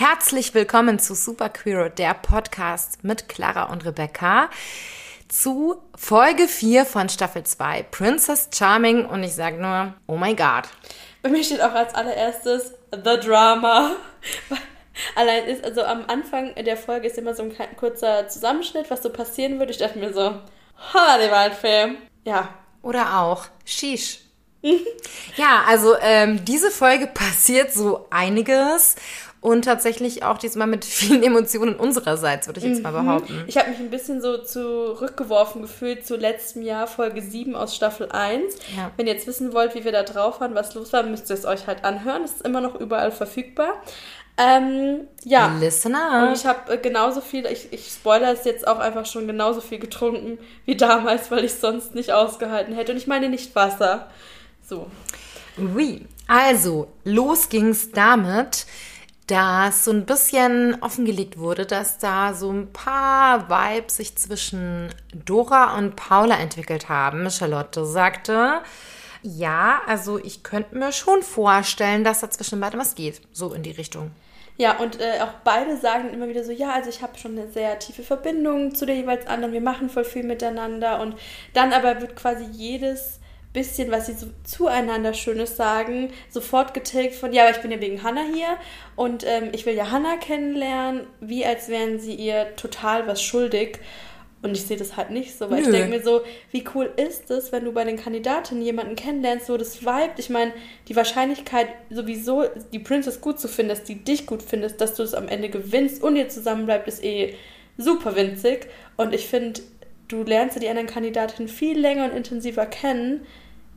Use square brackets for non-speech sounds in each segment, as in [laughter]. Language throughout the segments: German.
Herzlich willkommen zu Super Queer, der Podcast mit Clara und Rebecca zu Folge 4 von Staffel 2, Princess Charming. Und ich sage nur, oh my God. Bei mir steht auch als allererstes The Drama. Allein ist, also am Anfang der Folge ist immer so ein kurzer Zusammenschnitt, was so passieren würde. Ich dachte mir so, holla die Waldfee. Ja. Oder auch Shish. [laughs] ja, also ähm, diese Folge [laughs] passiert so einiges und tatsächlich auch diesmal mit [laughs] vielen Emotionen unsererseits, würde ich jetzt mal mhm. behaupten. Ich habe mich ein bisschen so zurückgeworfen gefühlt zu letztem Jahr, Folge 7 aus Staffel 1. Ja. Wenn ihr jetzt wissen wollt, wie wir da drauf waren, was los war, müsst ihr es euch halt anhören. Es ist immer noch überall verfügbar. Ähm, ja. Listener. Und ich habe äh, genauso viel, ich, ich spoiler es jetzt auch einfach schon genauso viel getrunken wie damals, weil ich es sonst nicht ausgehalten hätte. Und ich meine nicht Wasser. So. Oui. Also, los ging's damit, dass so ein bisschen offengelegt wurde, dass da so ein paar Vibes sich zwischen Dora und Paula entwickelt haben. Charlotte sagte, ja, also ich könnte mir schon vorstellen, dass da zwischen beiden was geht. So in die Richtung. Ja, und äh, auch beide sagen immer wieder so, ja, also ich habe schon eine sehr tiefe Verbindung zu der jeweils anderen, wir machen voll viel miteinander und dann aber wird quasi jedes bisschen, was sie so zueinander Schönes sagen, sofort getilgt von, ja, aber ich bin ja wegen Hannah hier und ähm, ich will ja Hannah kennenlernen, wie als wären sie ihr total was schuldig. Und ich sehe das halt nicht so, weil Nö. ich denke mir so, wie cool ist es, wenn du bei den Kandidatinnen jemanden kennenlernst, wo das Vibe, ich meine, die Wahrscheinlichkeit sowieso, die Princess gut zu finden, dass die dich gut findest, dass du es am Ende gewinnst und ihr zusammenbleibt, ist eh super winzig. Und ich finde, du lernst ja die anderen Kandidatinnen viel länger und intensiver kennen.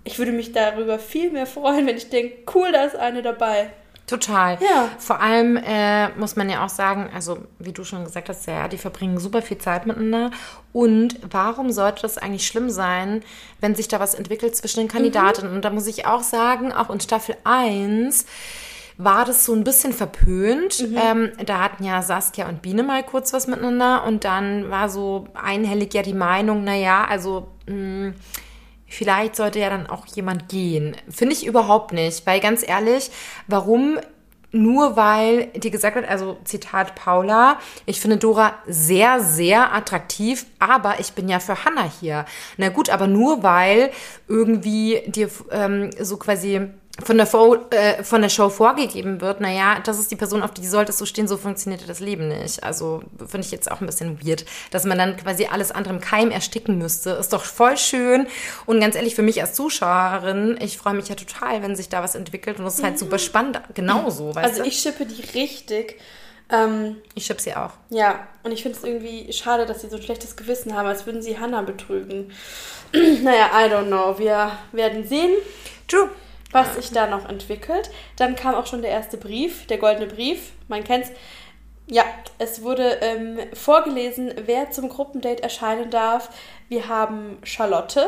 Ich würde mich darüber viel mehr freuen, wenn ich denke, cool, da ist eine dabei. Total. Ja. Vor allem äh, muss man ja auch sagen, also wie du schon gesagt hast, ja, die verbringen super viel Zeit miteinander. Und warum sollte das eigentlich schlimm sein, wenn sich da was entwickelt zwischen den Kandidatinnen? Mhm. Und da muss ich auch sagen, auch in Staffel 1 war das so ein bisschen verpönt. Mhm. Ähm, da hatten ja Saskia und Biene mal kurz was miteinander und dann war so einhellig ja die Meinung, naja, also mh, mm, vielleicht sollte ja dann auch jemand gehen. Finde ich überhaupt nicht, weil ganz ehrlich, warum nur weil die gesagt hat, also Zitat Paula, ich finde Dora sehr, sehr attraktiv, aber ich bin ja für Hannah hier. Na gut, aber nur weil irgendwie dir ähm, so quasi von der, Fo äh, von der Show vorgegeben wird, naja, das ist die Person, auf die solltest du stehen, so funktioniert das Leben nicht. Also finde ich jetzt auch ein bisschen weird, dass man dann quasi alles andere im Keim ersticken müsste. Ist doch voll schön. Und ganz ehrlich, für mich als Zuschauerin, ich freue mich ja total, wenn sich da was entwickelt und das ist halt super spannend. Genauso, weißt Also ich schippe die richtig. Ähm, ich schippe sie auch. Ja, und ich finde es irgendwie schade, dass sie so ein schlechtes Gewissen haben, als würden sie Hannah betrügen. [clears throat] naja, I don't know. Wir werden sehen. True was sich da noch entwickelt. Dann kam auch schon der erste Brief, der goldene Brief, man kennt's. Ja, es wurde ähm, vorgelesen, wer zum Gruppendate erscheinen darf. Wir haben Charlotte,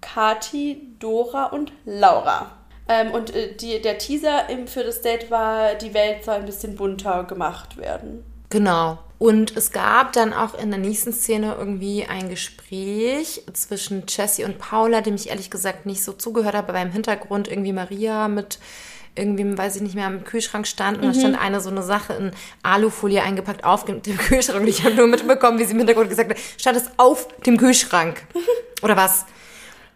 Kati, Dora und Laura. Ähm, und äh, die, der Teaser für das Date war, die Welt soll ein bisschen bunter gemacht werden. Genau. Und es gab dann auch in der nächsten Szene irgendwie ein Gespräch zwischen Jessie und Paula, dem ich ehrlich gesagt nicht so zugehört habe, weil im Hintergrund irgendwie Maria mit irgendwie, weiß ich nicht mehr, am Kühlschrank stand und mhm. da stand eine so eine Sache in Alufolie eingepackt auf dem Kühlschrank und ich habe nur mitbekommen, wie sie im Hintergrund gesagt hat, stand es auf dem Kühlschrank. [laughs] Oder was?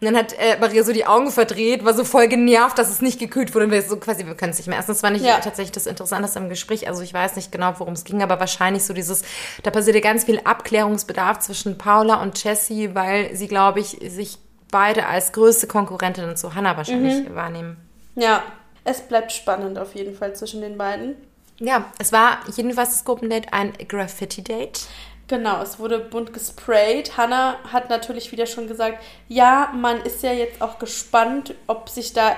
Und dann hat äh, Maria so die Augen verdreht, war so voll genervt, dass es nicht gekühlt wurde. Und wir so quasi, wir können es nicht mehr essen. Das war nicht ja. tatsächlich das Interessanteste im Gespräch. Also ich weiß nicht genau, worum es ging, aber wahrscheinlich so dieses, da passierte ganz viel Abklärungsbedarf zwischen Paula und Jessie, weil sie, glaube ich, sich beide als größte Konkurrentinnen zu Hannah wahrscheinlich mhm. wahrnehmen. Ja, es bleibt spannend auf jeden Fall zwischen den beiden. Ja, es war jedenfalls das Gruppendate ein Graffiti-Date. Genau, es wurde bunt gesprayt. Hannah hat natürlich wieder schon gesagt, ja, man ist ja jetzt auch gespannt, ob sich da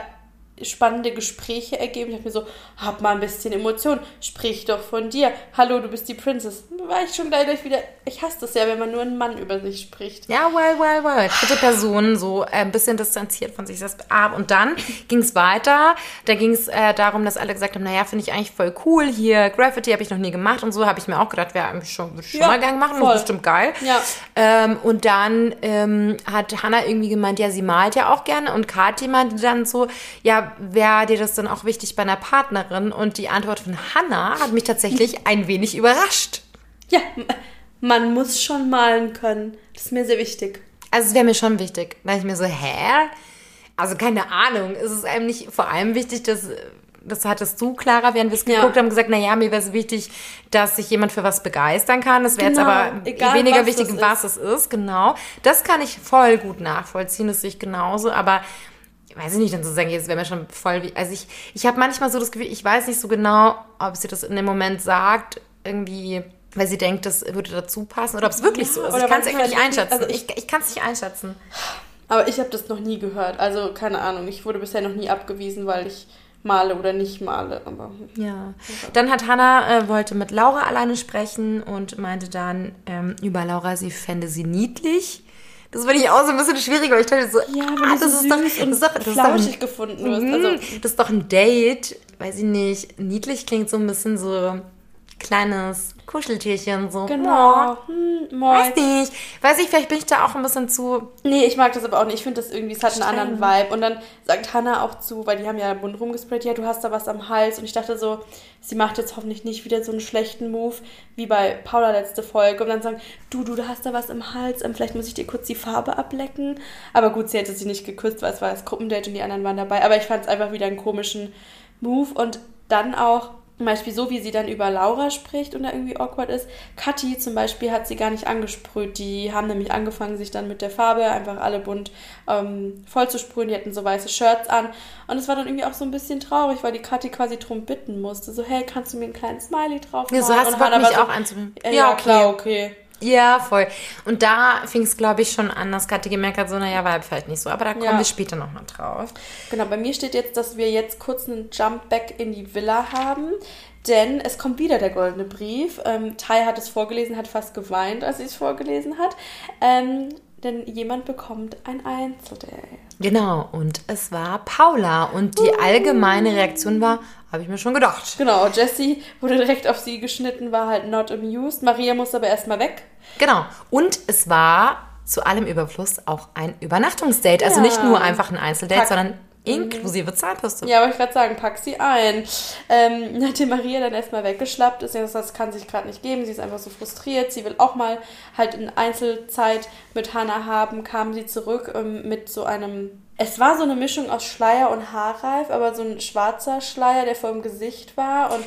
spannende Gespräche ergeben. Ich habe mir so, hab mal ein bisschen Emotion, sprich doch von dir. Hallo, du bist die Princess. War ich schon gleich wieder, ich hasse das ja, wenn man nur einen Mann über sich spricht. Ja, well, well, well. Dritte Person, so äh, ein bisschen distanziert von sich selbst ab. Und dann [laughs] ging es weiter. Da ging es äh, darum, dass alle gesagt haben, naja, finde ich eigentlich voll cool. Hier, Graffiti habe ich noch nie gemacht und so habe ich mir auch gedacht, wäre schon, würde ich schon ja, mal gerne machen. Voll. Das ist bestimmt geil. Ja. Ähm, und dann ähm, hat Hannah irgendwie gemeint, ja, sie malt ja auch gerne. Und Kathi meinte dann so, ja, aber wäre dir das dann auch wichtig bei einer Partnerin? Und die Antwort von Hannah hat mich tatsächlich [laughs] ein wenig überrascht. Ja, man muss schon malen können. Das ist mir sehr wichtig. Also es wäre mir schon wichtig. Da ich mir so, hä? Also keine Ahnung. Ist es einem nicht vor allem wichtig, dass das hattest du, Clara, während wir es geguckt ja. haben, gesagt, naja, mir wäre es wichtig, dass sich jemand für was begeistern kann. Das wäre genau. jetzt aber Egal, weniger wichtig, was es ist. Genau. Das kann ich voll gut nachvollziehen, das sehe ich genauso, aber weiß ich nicht, dann zu sagen, jetzt wäre mir schon voll, wie, also ich, ich habe manchmal so das Gefühl, ich weiß nicht so genau, ob sie das in dem Moment sagt, irgendwie, weil sie denkt, das würde dazu passen oder ob es wirklich so ist. Ich kann es irgendwie nicht einschätzen. Also ich ich kann es nicht einschätzen. Aber ich habe das noch nie gehört. Also keine Ahnung. Ich wurde bisher noch nie abgewiesen, weil ich male oder nicht male. Aber ja. Dann hat Hannah äh, wollte mit Laura alleine sprechen und meinte dann ähm, über Laura, sie fände sie niedlich. Das finde ich auch so ein bisschen schwierig, weil ich dachte so, ja, ah, das, ist doch, das ist doch, das ist doch ein, gefunden wirst. Also, mhm. das ist doch ein Date, weiß ich nicht. Niedlich klingt so ein bisschen so kleines Kuscheltierchen, so. Genau. Oh, hm, weiß nicht. Weiß ich, vielleicht bin ich da auch ein bisschen zu. Nee, ich mag das aber auch nicht. Ich finde das irgendwie, es hat einen anderen Vibe. Und dann sagt Hannah auch zu, weil die haben ja bunt rumgesprayt, ja, du hast da was am Hals. Und ich dachte so, sie macht jetzt hoffentlich nicht wieder so einen schlechten Move, wie bei Paula letzte Folge. Und dann sagen, du, du, du hast da was im Hals, ähm, vielleicht muss ich dir kurz die Farbe ablecken. Aber gut, sie hätte sie nicht geküsst, weil es war das Gruppendate und die anderen waren dabei. Aber ich fand es einfach wieder einen komischen Move. Und dann auch zum Beispiel so, wie sie dann über Laura spricht und da irgendwie awkward ist. Kathi zum Beispiel hat sie gar nicht angesprüht. Die haben nämlich angefangen, sich dann mit der Farbe einfach alle bunt ähm, voll zu sprühen. Die hatten so weiße Shirts an. Und es war dann irgendwie auch so ein bisschen traurig, weil die Kathi quasi drum bitten musste. So, hey, kannst du mir einen kleinen Smiley drauf machen? Ja, so hast du mich so, auch anzubinden. Ja, ja, klar, okay. Ja, voll. Und da fing es, glaube ich, schon an, dass Kathi gemerkt hat, so, naja, war vielleicht nicht so. Aber da kommen ja. wir später nochmal drauf. Genau, bei mir steht jetzt, dass wir jetzt kurz einen Jump back in die Villa haben. Denn es kommt wieder der goldene Brief. Ähm, Tai hat es vorgelesen, hat fast geweint, als sie es vorgelesen hat. Ähm, denn jemand bekommt ein Einzeldate. Genau, und es war Paula. Und die allgemeine Reaktion war, habe ich mir schon gedacht. Genau, Jessie wurde direkt auf sie geschnitten, war halt not amused. Maria musste aber erstmal weg. Genau. Und es war zu allem Überfluss auch ein Übernachtungsdate. Also ja. nicht nur einfach ein Einzeldate, Pack. sondern inklusive Zahnbürste. Ja, aber ich gerade sagen, pack sie ein. Ähm, [laughs] nachdem Maria dann erstmal weggeschlappt ist, das kann sich gerade nicht geben, sie ist einfach so frustriert, sie will auch mal halt in Einzelzeit mit Hannah haben, kam sie zurück ähm, mit so einem es war so eine Mischung aus Schleier und Haarreif, aber so ein schwarzer Schleier, der vor dem Gesicht war und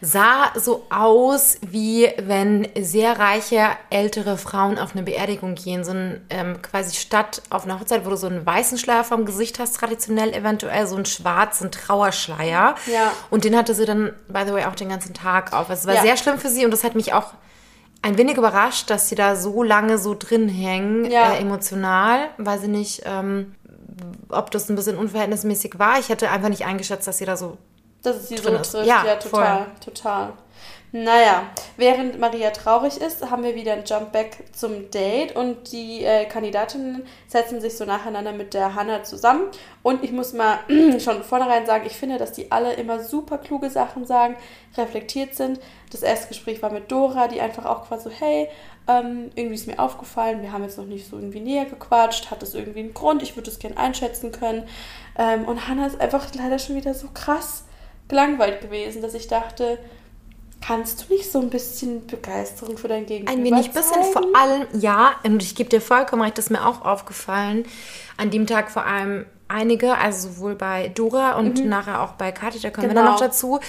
sah so aus, wie wenn sehr reiche ältere Frauen auf eine Beerdigung gehen. So ein ähm, quasi statt auf einer Hochzeit, wo du so einen weißen Schleier vom Gesicht hast, traditionell eventuell so einen schwarzen Trauerschleier. Ja. Und den hatte sie dann, by the way, auch den ganzen Tag auf. Es war ja. sehr schlimm für sie und das hat mich auch ein wenig überrascht, dass sie da so lange so drin hängen, ja. äh, emotional. Weiß ich nicht, ähm, ob das ein bisschen unverhältnismäßig war. Ich hätte einfach nicht eingeschätzt, dass sie da so. Dass es sie so trifft, ja, ja total, voll. total. Naja, während Maria traurig ist, haben wir wieder ein Jumpback zum Date und die äh, Kandidatinnen setzen sich so nacheinander mit der Hanna zusammen. Und ich muss mal [clears throat] schon vornherein sagen, ich finde, dass die alle immer super kluge Sachen sagen, reflektiert sind. Das erste Gespräch war mit Dora, die einfach auch quasi so, hey, ähm, irgendwie ist mir aufgefallen, wir haben jetzt noch nicht so irgendwie näher gequatscht, hat das irgendwie einen Grund, ich würde es gerne einschätzen können. Ähm, und Hannah ist einfach leider schon wieder so krass gelangweilt gewesen, dass ich dachte, Kannst du nicht so ein bisschen Begeisterung für dein Gegenüber Ein wenig bisschen, vor allem, ja, und ich gebe dir vollkommen recht, das ist mir auch aufgefallen, an dem Tag vor allem einige, also sowohl bei Dora und mhm. nachher auch bei Kathi, da kommen genau. wir dann noch genau. dazu,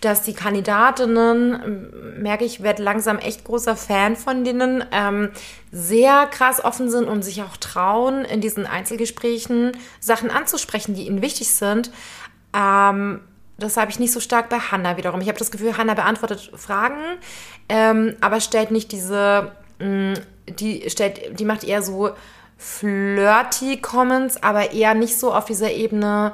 dass die Kandidatinnen, merke ich, werde langsam echt großer Fan von denen, ähm, sehr krass offen sind und sich auch trauen, in diesen Einzelgesprächen Sachen anzusprechen, die ihnen wichtig sind. Ähm, das habe ich nicht so stark bei Hannah wiederum. Ich habe das Gefühl, Hannah beantwortet Fragen, ähm, aber stellt nicht diese, mh, mm, die stellt, die macht eher so flirty Comments, aber eher nicht so auf dieser Ebene.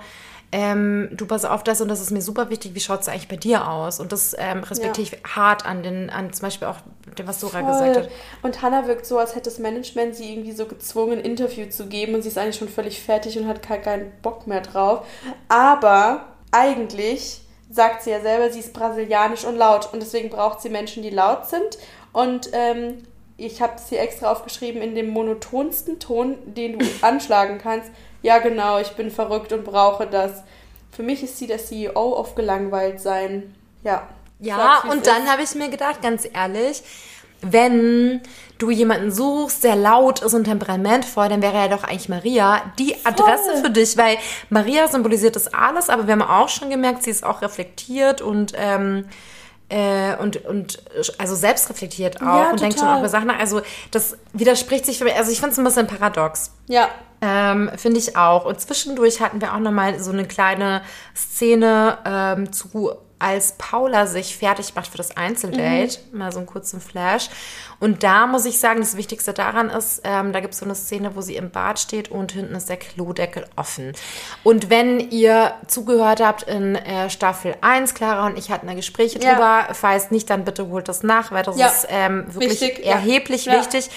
Ähm, du pass auf das und das ist mir super wichtig, wie schaut es eigentlich bei dir aus? Und das ähm, respektiere ja. ich hart an den, an zum Beispiel auch dem, was Dora Voll. gesagt hat. Und Hannah wirkt so, als hätte das Management sie irgendwie so gezwungen, ein Interview zu geben und sie ist eigentlich schon völlig fertig und hat keinen Bock mehr drauf. Aber eigentlich sagt sie ja selber, sie ist brasilianisch und laut und deswegen braucht sie Menschen, die laut sind. Und ähm, ich habe es hier extra aufgeschrieben in dem monotonsten Ton, den du [laughs] anschlagen kannst. Ja, genau, ich bin verrückt und brauche das. für mich ist sie der CEO auf gelangweilt sein. Ja. Ja, und dann habe ich mir gedacht, ganz ehrlich, wenn du jemanden suchst, der laut ist und temperamentvoll, dann wäre ja doch eigentlich Maria die Adresse für dich, weil Maria symbolisiert das alles, aber wir haben auch schon gemerkt, sie ist auch reflektiert und ähm, äh, und, und also selbstreflektiert auch ja, und denkt schon auch über Sachen nach. Also das widerspricht sich für mich. Also ich finde es ein bisschen paradox. Ja. Ähm, finde ich auch. Und zwischendurch hatten wir auch nochmal so eine kleine Szene ähm, zu als Paula sich fertig macht für das Einzeldate, mhm. mal so einen kurzen Flash. Und da muss ich sagen, das Wichtigste daran ist, ähm, da gibt es so eine Szene, wo sie im Bad steht und hinten ist der Klodeckel offen. Und wenn ihr zugehört habt in äh, Staffel 1, Clara und ich hatten da Gespräche ja. drüber, falls nicht, dann bitte holt das nach, weil das ja. ist ähm, wirklich wichtig, erheblich ja. wichtig.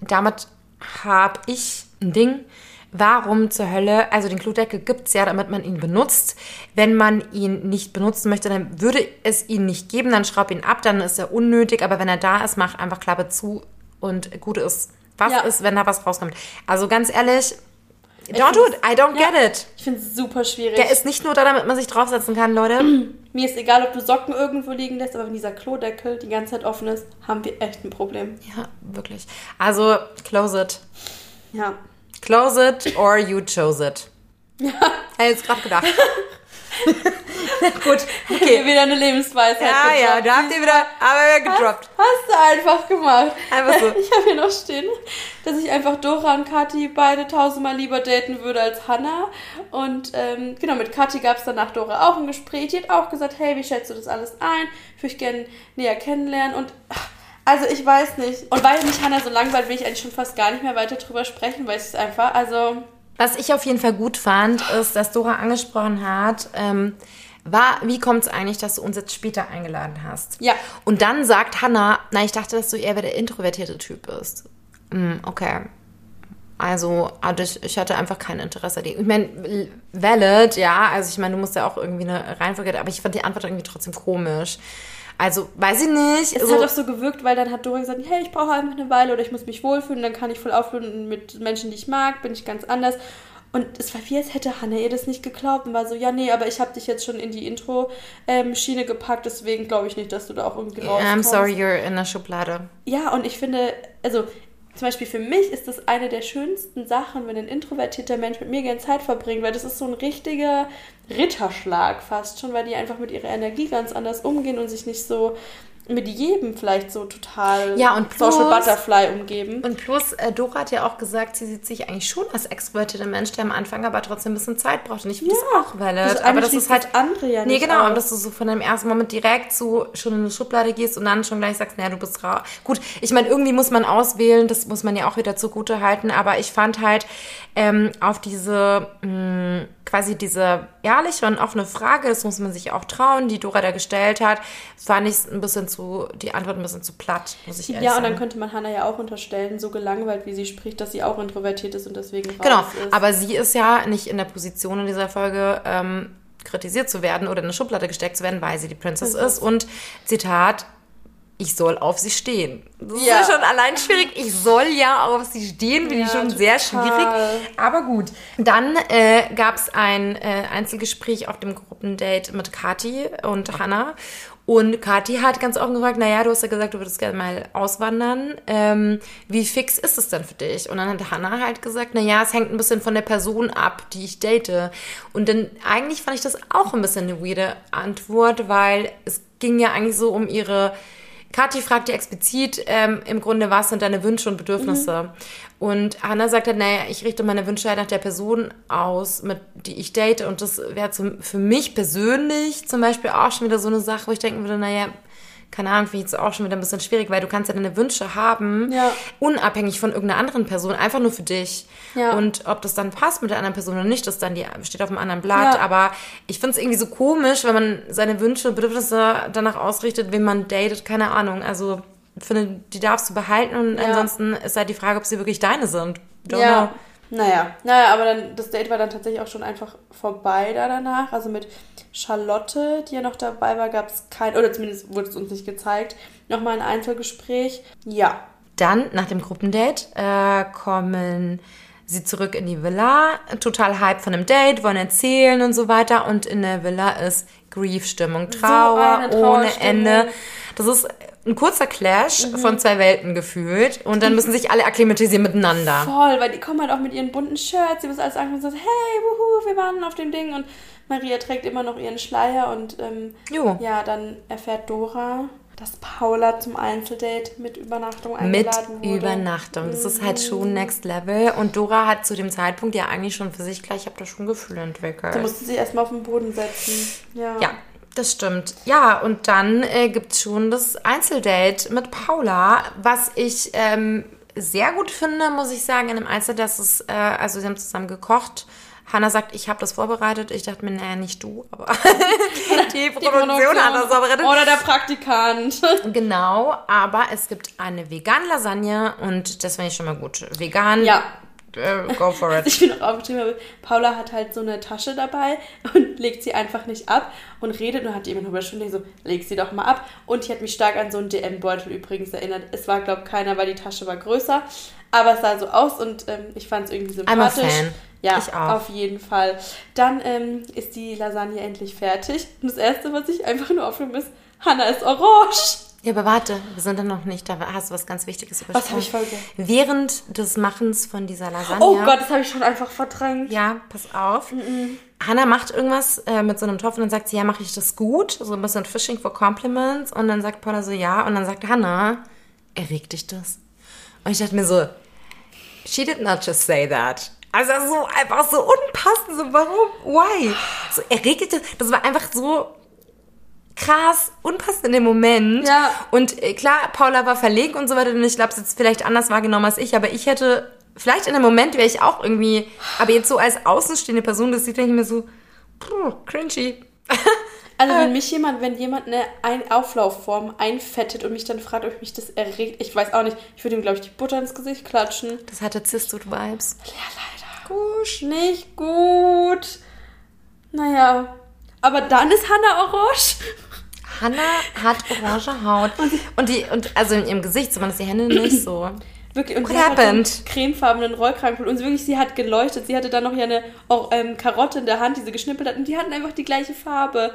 Damit habe ich ein Ding warum zur Hölle, also den Klodeckel gibt es ja, damit man ihn benutzt. Wenn man ihn nicht benutzen möchte, dann würde es ihn nicht geben, dann schraub ihn ab, dann ist er unnötig, aber wenn er da ist, mach einfach Klappe zu und gut ist. Was ja. ist, wenn da was rauskommt? Also ganz ehrlich, ich don't do it, I don't ja, get it. Ich finde es super schwierig. Der ist nicht nur da, damit man sich draufsetzen kann, Leute. [clears throat] Mir ist egal, ob du Socken irgendwo liegen lässt, aber wenn dieser Klodeckel die ganze Zeit offen ist, haben wir echt ein Problem. Ja, wirklich. Also, close it. Ja. Close it or you chose it. Ja. [laughs] Hätte jetzt gerade gedacht. [laughs] Gut, okay. wieder eine Lebensweisheit. Ja, gedroppt. ja, da habt ihr wieder, aber wieder gedroppt. Hast, du einfach gemacht. Einfach so. [laughs] Ich habe hier noch stehen, dass ich einfach Dora und Kathi beide tausendmal lieber daten würde als Hannah. Und ähm, genau, mit Kathi gab es danach Dora auch ein Gespräch. Die hat auch gesagt, hey, wie schätzt du das alles ein? Ich würde gerne näher kennenlernen. Und ach, also ich weiß nicht. Und weil mich Hannah so langweilt, will ich eigentlich schon fast gar nicht mehr weiter drüber sprechen, weil es ist einfach, also... Was ich auf jeden Fall gut fand, ist, dass Dora angesprochen hat, ähm, war, wie kommt es eigentlich, dass du uns jetzt später eingeladen hast? Ja. Und dann sagt Hannah, na, ich dachte, dass du eher der introvertierte Typ bist. Hm, okay. Also, ich, ich hatte einfach kein Interesse. Ich meine, valid, ja. Also ich meine, du musst ja auch irgendwie eine Reihenfolge, aber ich fand die Antwort irgendwie trotzdem komisch. Also, weiß ich nicht. Es so. hat auch so gewirkt, weil dann hat Dori gesagt, hey, ich brauche einfach eine Weile oder ich muss mich wohlfühlen, dann kann ich voll aufblühen mit Menschen, die ich mag, bin ich ganz anders. Und es war wie, als hätte Hannah ihr das nicht geglaubt und war so, ja, nee, aber ich habe dich jetzt schon in die Intro-Schiene ähm, gepackt, deswegen glaube ich nicht, dass du da auch irgendwie rauskommst. I'm sorry, you're in der Schublade. Ja, und ich finde, also zum Beispiel für mich ist das eine der schönsten Sachen, wenn ein introvertierter Mensch mit mir gerne Zeit verbringt, weil das ist so ein richtiger Ritterschlag fast schon, weil die einfach mit ihrer Energie ganz anders umgehen und sich nicht so mit jedem vielleicht so total ja, und plus, Social Butterfly umgeben. Und plus, äh, Dora hat ja auch gesagt, sie sieht sich eigentlich schon als extrovertierter Mensch, der am Anfang aber trotzdem ein bisschen Zeit braucht. Und ich finde ja, das auch valid. Aber das ist halt andere ja nicht. Nee, genau. Und dass du so von deinem ersten Moment direkt so schon in eine Schublade gehst und dann schon gleich sagst, naja, du bist raus. Gut, ich meine, irgendwie muss man auswählen, das muss man ja auch wieder zugute halten, aber ich fand halt ähm, auf diese mh, mm, quasi diese ehrliche und offene Frage, das muss man sich auch trauen, die Dora da gestellt hat, fand ich ein bisschen zu, die Antwort ein bisschen zu platt, muss ich ehrlich ja, sagen. Ja, und dann könnte man Hannah ja auch unterstellen, so gelangweilt, wie sie spricht, dass sie auch introvertiert ist und deswegen raus Genau, ist. aber sie ist ja nicht in der Position in dieser Folge, ähm, kritisiert zu werden oder in eine Schublade gesteckt zu werden, weil sie die Princess mhm. ist. Und Zitat, ich soll auf sie stehen. Das ja. ist ja schon allein schwierig. Ich soll ja auf sie stehen, finde ja, ich schon total. sehr schwierig. Aber gut. Dann äh, gab es ein äh, Einzelgespräch auf dem Gruppendate mit Kati und Hannah. Und Kathi hat ganz offen gefragt, naja, du hast ja gesagt, du würdest gerne mal auswandern. Ähm, wie fix ist es denn für dich? Und dann hat Hannah halt gesagt, naja, es hängt ein bisschen von der Person ab, die ich date. Und dann eigentlich fand ich das auch ein bisschen eine weirde Antwort, weil es ging ja eigentlich so um ihre Kathi fragt ja explizit ähm, im Grunde, was sind deine Wünsche und Bedürfnisse? Mhm. Und Hannah sagt halt, naja, ich richte meine Wünsche halt nach der Person aus, mit die ich date. Und das wäre für mich persönlich zum Beispiel auch schon wieder so eine Sache, wo ich denken würde, naja, keine Ahnung, finde ich jetzt auch schon wieder ein bisschen schwierig, weil du kannst ja deine Wünsche haben, ja. unabhängig von irgendeiner anderen Person, einfach nur für dich. Ja. Und ob das dann passt mit der anderen Person oder nicht, das dann die steht auf einem anderen Blatt. Ja. Aber ich finde es irgendwie so komisch, wenn man seine Wünsche, Bedürfnisse danach ausrichtet, wen man datet, keine Ahnung. Also ich finde, die darfst du behalten und ansonsten ist halt die Frage, ob sie wirklich deine sind. Don't ja. Know. Naja, naja, aber dann, das Date war dann tatsächlich auch schon einfach vorbei da danach. Also mit Charlotte, die ja noch dabei war, gab es kein, oder zumindest wurde es uns nicht gezeigt, nochmal ein Einzelgespräch. Ja. Dann, nach dem Gruppendate, äh, kommen sie zurück in die Villa, total hype von einem Date, wollen erzählen und so weiter. Und in der Villa ist Grief-Stimmung, Trauer eine ohne Trauerstimmung. Ende. Das ist ein kurzer Clash Mhm. von zwei Welten gefühlt. Und dann müssen sich alle akklimatisieren miteinander. Voll, weil die kommen halt auch mit ihren bunten Shirts, sie müssen alles anfangen und sagen, hey, wuhu, wir waren auf dem Ding und Maria trägt immer noch ihren Schleier und ähm, ja, dann erfährt Dora, dass Paula zum Einzeldate mit Übernachtung Mit eingeladen wurde. Übernachtung. Das ist halt schon Next Level. Und Dora hat zu dem Zeitpunkt ja eigentlich schon für sich gleich, ich habe da schon Gefühle entwickelt. Da musste sie erstmal auf den Boden setzen. Ja. Ja, das stimmt. Ja, und dann äh, gibt es schon das Einzeldate mit Paula, was ich ähm, sehr gut finde, muss ich sagen, in dem Einzeldate, dass es, äh, also sie haben zusammen gekocht. Hannah sagt, ich habe das vorbereitet. Ich dachte mir, naja, nicht du, aber [laughs] die, Produktion hat das vorbereitet. Oder der Praktikant. [laughs] Genau, aber es gibt eine vegane Lasagne und das finde ich schon mal gut. Vegan, Ja. Äh, go for it. [laughs] Ich bin auch aufgeschrieben habe, Paula hat halt so eine Tasche dabei und [laughs] legt sie einfach nicht ab und redet und hat jemand über Stunde so, leg sie doch mal ab. Und die hat mich stark an so einen DM-Beutel übrigens erinnert. Es war, glaube keiner, weil die Tasche war größer. Aber es sah so aus und ähm, ich fand es irgendwie I'm a sympathisch. fan. Ja, Ich auch. auf jeden Fall. Dann ähm, ist die Lasagne endlich fertig. Und das Erste, was ich einfach nur aufnehme, ist, Hannah ist orange. Ja, aber warte, wir sind dann noch nicht, da hast du was ganz Wichtiges übersprungen. Was habe ich vergessen? Während des Machens von dieser Lasagne. Oh Gott, das habe ich schon einfach verdrängt. Ja, pass auf. Hannah macht irgendwas äh, mit so einem Topf und dann sagt sie, ja, mache ich das gut? So ein bisschen Fishing for Compliments. Und dann sagt Paula so, ja. Und dann sagt Hannah, erregt dich das? Und ich dachte mir so, she did not just say that. Also so einfach so unpassend, so warum, why? So erregt dich das? Das war einfach so krass, unpassend in dem Moment. Ja. Und äh, klar, Paula war verlegen und so weiter und ich glaube, es ist vielleicht anders wahrgenommen als ich, aber ich hätte, vielleicht in dem Moment wäre ich auch irgendwie, aber jetzt so als außenstehende Person, das sieht, denke ich mir so, puh, cringy. [laughs] Also wenn mich jemand, wenn jemand eine Ein Auflaufform einfettet und mich dann fragt, ob mich das erregt, ich weiß auch nicht, ich würde ihm, glaube ich, die Butter ins Gesicht klatschen. Das hatte Cistud-Vibes. Ja, leider. Gusch, nicht gut. Naja, aber dann ist Hannah orange. Hannah hat orange Haut. Und die, und also in ihrem Gesicht, zumindest die Hände nicht so. [clears throat] Wirklich, und What sie hat happened? so einen cremefarbenen Rollkragenpulli. Und wirklich, sie hat geleuchtet. Sie hatte dann noch ja eine auch, ähm, Karotte in der Hand, die sie geschnippelt hat. Und die hatten einfach die gleiche Farbe.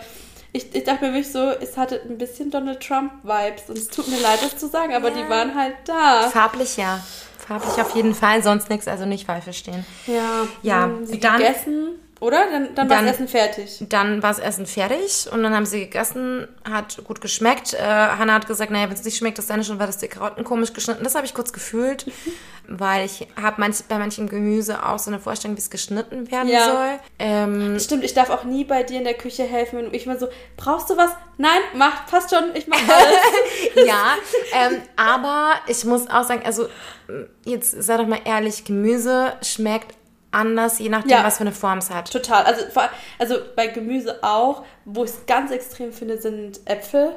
Ich, ich dachte mir wirklich so, es hatte ein bisschen Donald Trump-Vibes. Und es tut mir leid, das zu sagen, aber die waren halt da. Farblich ja. Farblich auf jeden Fall, sonst nichts, also nicht falsch verstehen. Ja, Ja, sie dann- gegessen, oder? Dann, dann war Dann- das Essen fertig. Dann war das Essen fertig und dann haben sie gegessen, hat gut geschmeckt. Äh, Hannah hat gesagt, naja, wenn es nicht schmeckt, ist deine schon, weil das die Karotten komisch geschnitten. Das habe ich kurz gefühlt, [laughs] weil ich habe manch, bei manchem Gemüse auch so eine Vorstellung, wie es geschnitten werden Ja. soll. Ähm, Stimmt, ich darf auch nie bei dir in der Küche helfen, wenn ich mal so, brauchst du was? Nein, mach, passt schon, ich mach alles. [laughs] ja, ähm, aber ich muss auch sagen, also jetzt sei doch mal ehrlich, Gemüse schmeckt anders, je nachdem, Ja. was für eine Form es hat. Total. Also, also bei Gemüse auch, wo ich es ganz extrem finde, sind Äpfel.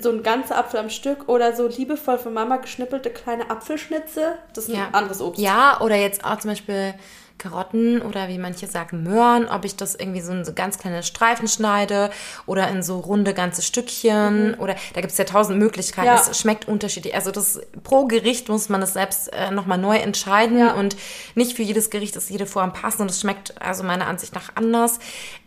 So ein ganzer Apfel am Stück oder so liebevoll von Mama geschnippelte kleine Apfelschnitze. Das ist Ja. ein anderes Obst. Ja, oder jetzt auch zum Beispiel Karotten oder wie manche sagen Möhren, ob ich das irgendwie so in so ganz kleine Streifen schneide oder in so runde ganze Stückchen oder da gibt es ja tausend Möglichkeiten. Mhm. Ja. Es schmeckt unterschiedlich. Also das pro Gericht muss man das selbst äh, nochmal neu entscheiden Ja. und nicht für jedes Gericht ist jede Form passend und es schmeckt also meiner Ansicht nach anders.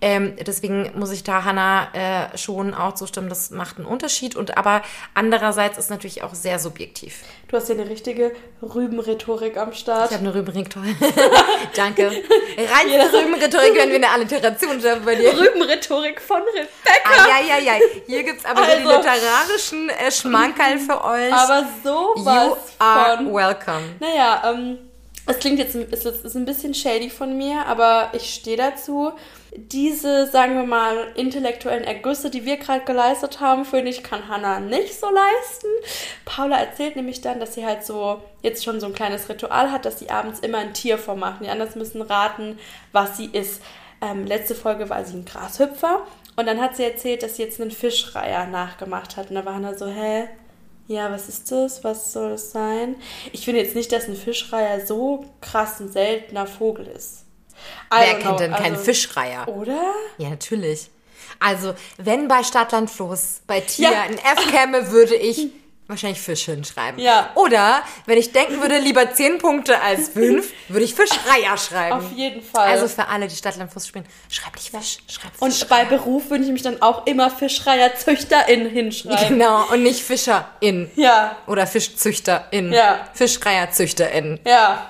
Ähm, deswegen muss ich da Hannah äh, schon auch zustimmen, das macht einen Unterschied und aber andererseits ist natürlich auch sehr subjektiv. Du hast hier eine richtige Rübenrhetorik am Start. Ich habe eine Rübenrhetorik. [laughs] Danke. [laughs] Reinste Rübenrhetorik, wenn wir eine Alliteration schaffen bei dir. Rübenrhetorik von Rebecca. Eieiei. Hier gibt es aber so die Also- literarischen äh, Schmankerl für [laughs] euch. Aber you sowas are von. welcome. Naja, ähm, es klingt jetzt ein- es ist, ein bisschen shady von mir, aber ich stehe dazu. Diese, sagen wir mal, intellektuellen Ergüsse, die wir gerade geleistet haben, finde ich, kann Hannah nicht so leisten. Paula erzählt nämlich dann, dass sie halt so jetzt schon so ein kleines Ritual hat, dass sie abends immer ein Tier vormachen. Die anderen müssen raten, was sie ist. Ähm, letzte Folge war sie ein Grashüpfer und dann hat sie erzählt, dass sie jetzt einen Fischreiher nachgemacht hat. Und da war Hannah so, hä? Ja, was ist das? Was soll es sein? Ich finde jetzt nicht, dass ein Fischreiher so krass ein seltener Vogel ist. I Wer kennt denn keinen also- Fischreiher? Oder? Ja, natürlich. Also, wenn bei Stadtland Fluss bei Tier Ja. ein F käme, würde ich wahrscheinlich Fisch hinschreiben. Ja. Oder, wenn ich denken würde, lieber 10 Punkte als 5, würde ich Fischreier schreiben. Auf jeden Fall. Also für alle, die Stadtlandfuß spielen, schreib nicht Fisch, schreib und Fisch. bei Beruf würde ich mich dann auch immer Fischreier Züchterin hinschreiben. Genau, und nicht Fischerin. Ja. Oder Fischzüchterin. Ja. Fischreierzüchterin. Ja.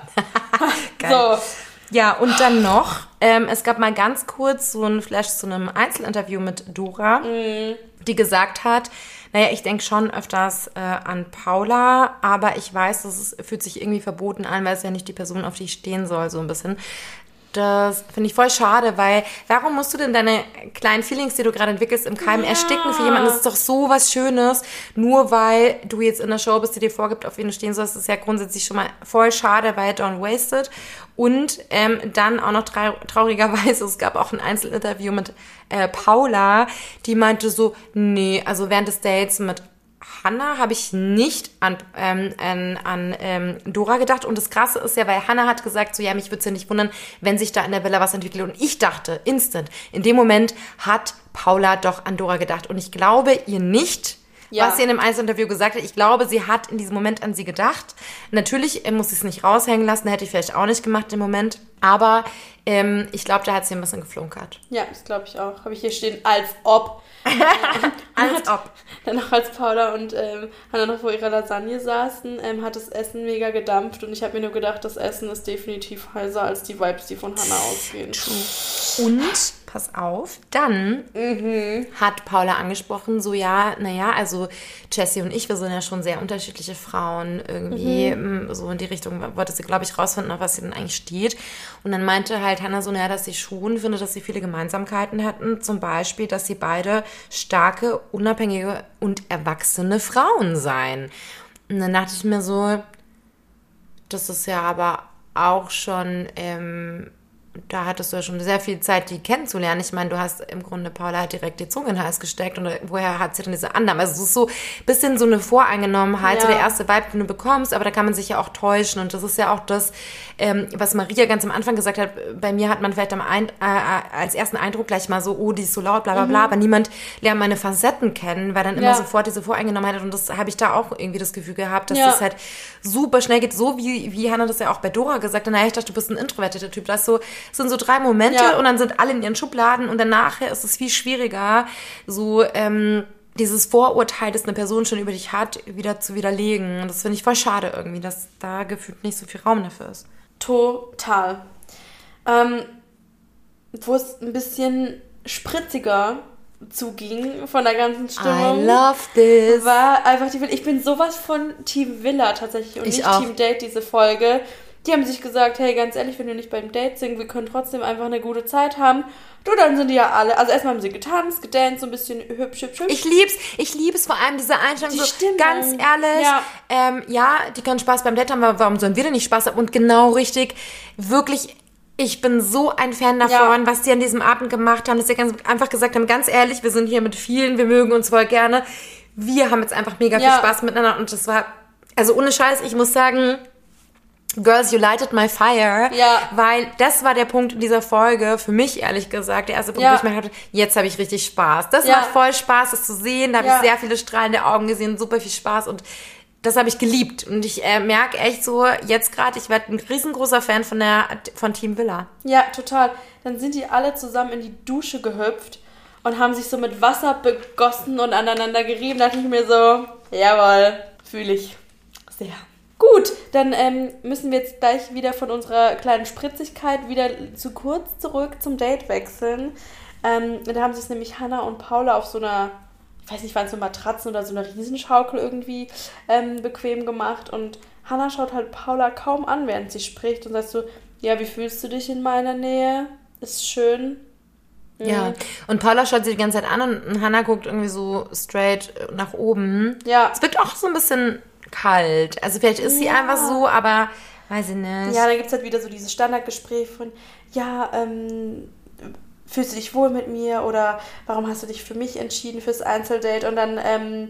[laughs] Geil. So. Ja, und dann noch, ähm, es gab mal ganz kurz so ein Flash zu einem Einzelinterview mit Dora, die gesagt hat, naja, ich denke schon öfters äh, an Paula, aber ich weiß, dass es fühlt sich irgendwie verboten an, weil es ja nicht die Person, auf die ich stehen soll, so ein bisschen. Das finde ich voll schade, weil warum musst du denn deine kleinen Feelings, die du gerade entwickelst, im Keim Ja. ersticken für jemanden? Das ist doch so was Schönes. Nur weil du jetzt in der Show bist, die dir vorgibt, auf wen du stehen sollst, ist ja grundsätzlich schon mal voll schade, weil don't waste it. Und ähm, dann auch noch trau traurigerweise, [laughs] es gab auch ein Einzelinterview mit äh, Paula, die meinte so, nee, also während des Dates mit Hannah habe ich nicht an, ähm, an, an ähm, Dora gedacht. Und das Krasse ist ja, weil Hannah hat gesagt, so ja, mich würde es ja nicht wundern, wenn sich da in der Villa was entwickelt. Und ich dachte, instant, in dem Moment hat Paula doch an Dora gedacht. Und ich glaube ihr nicht, Ja. was sie in einem Einzelinterview gesagt hat. Ich glaube, sie hat in diesem Moment an sie gedacht. Natürlich muss sie es nicht raushängen lassen, hätte ich vielleicht auch nicht gemacht im Moment. Aber ähm, ich glaube, da hat sie ein bisschen geflunkert. Ja, das glaube ich auch. Habe ich hier stehen, als ob. [laughs] Als ob. Dann auch als Paula und ähm, Hannah noch vor ihrer Lasagne saßen, ähm, hat das Essen mega gedampft und ich habe mir nur gedacht, das Essen ist definitiv heißer als die Vibes, die von Hannah ausgehen. Und, pass auf, dann hat Paula angesprochen, so ja, naja, also Jessie und ich, wir sind ja schon sehr unterschiedliche Frauen irgendwie, mm, so in die Richtung wollte sie, glaube ich, rausfinden, auf was sie denn eigentlich steht. Und dann meinte halt Hannah so, naja, dass sie schon findet, dass sie viele Gemeinsamkeiten hätten, zum Beispiel, dass sie beide starke, unabhängige und erwachsene Frauen seien. Und dann dachte ich mir so, das ist ja aber auch schon, ähm, da hattest du ja schon sehr viel Zeit, die kennenzulernen. Ich meine, du hast im Grunde Paula halt direkt die Zunge in den Hals gesteckt und woher hat sie denn diese Annahmen? Also es ist so ein bisschen so eine Voreingenommenheit, so Ja. der erste Vibe, den du bekommst, aber da kann man sich ja auch täuschen und das ist ja auch das, ähm, was Maria ganz am Anfang gesagt hat, bei mir hat man vielleicht am ein, äh, als ersten Eindruck gleich mal so, oh, die ist so laut, bla bla bla, aber niemand lernt meine Facetten kennen, weil dann immer Ja. sofort diese Voreingenommenheit hat und das habe ich da auch irgendwie das Gefühl gehabt, dass Ja. das halt super schnell geht, so wie, wie Hannah das ja auch bei Dora gesagt hat, naja, ich dachte, du bist ein introvertierter Typ. Das so, es sind so drei Momente Ja. und dann sind alle in ihren Schubladen und danach ist es viel schwieriger, so ähm, dieses Vorurteil, das eine Person schon über dich hat, wieder zu widerlegen. Und das finde ich voll schade irgendwie, dass da gefühlt nicht so viel Raum dafür ist. Total. Ähm, wo es ein bisschen spritziger zuging von der ganzen Stimmung. I love this. war einfach die. Ich bin sowas von Team Villa tatsächlich und Ich nicht auch. Team Date diese Folge. Die haben sich gesagt, hey, ganz ehrlich, wenn wir nicht beim Date sind, wir können trotzdem einfach eine gute Zeit haben. Du, dann sind die ja alle. Also erstmal haben sie getanzt, gedanced, so ein bisschen hübsch, hübsch, hübsch. Ich lieb's, ich liebe es vor allem, diese Einstellung Die so, Stimmung. ganz ehrlich, Ja. ähm, ja, die können Spaß beim Date haben, aber warum sollen wir denn nicht Spaß haben? Und genau richtig, wirklich, ich bin so ein Fan davon, Ja. was die an diesem Abend gemacht haben, dass sie ganz einfach gesagt haben, ganz ehrlich, wir sind hier mit vielen, wir mögen uns voll gerne. Wir haben jetzt einfach mega Ja. viel Spaß miteinander und das war, also ohne Scheiß, ich muss sagen, Girls, you lighted my fire. Ja. Weil das war der Punkt in dieser Folge, für mich ehrlich gesagt, der erste Punkt, Ja. wo ich mir dachte, jetzt habe ich richtig Spaß. Das Ja. macht voll Spaß, das zu sehen. Da habe Ja. ich sehr viele strahlende Augen gesehen, super viel Spaß und das habe ich geliebt. Und ich äh, merke echt so, jetzt gerade, ich werde ein riesengroßer Fan von, der, von Team Villa. Ja, total. Dann sind die alle zusammen in die Dusche gehüpft und haben sich so mit Wasser begossen und aneinander gerieben. Da dachte ich mir so, jawohl, fühle ich sehr. Gut, dann ähm, müssen wir jetzt gleich wieder von unserer kleinen Spritzigkeit wieder zu kurz zurück zum Date wechseln. Ähm, da haben sich nämlich Hannah und Paula auf so einer, ich weiß nicht, waren es so Matratzen oder so einer Riesenschaukel irgendwie ähm, bequem gemacht. Und Hannah schaut halt Paula kaum an, während sie spricht und sagt so, ja, wie fühlst du dich in meiner Nähe? Ist schön. Ja. Und Paula schaut sie die ganze Zeit an und Hannah guckt irgendwie so straight nach oben. Ja. Es wirkt auch so ein bisschen kalt. Also vielleicht ist sie Ja. einfach so, aber weiß ich nicht. Ja, dann gibt es halt wieder so dieses Standardgespräch von, ja, ähm, fühlst du dich wohl mit mir oder warum hast du dich für mich entschieden fürs Einzeldate? Und dann, ähm,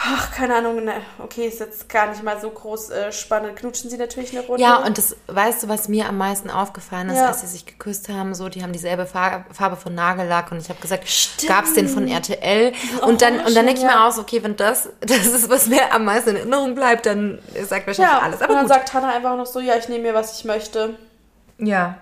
ach, keine Ahnung, ne, okay, ist jetzt gar nicht mal so groß äh, spannend. Knutschen sie natürlich eine Runde. Ja, und das, weißt du, was mir am meisten aufgefallen ist, Ja. als sie sich geküsst haben, so, die haben dieselbe Farbe, von Nagellack und ich habe gesagt, gab's den von RTL? Und dann, und dann denke ich ja. mir aus, okay, wenn das, [laughs] das ist, was mir am meisten in Erinnerung bleibt, dann sagt wahrscheinlich ja, alles. und Aber dann gut. sagt Hannah einfach noch so, ja, ich nehme mir, was ich möchte. ja.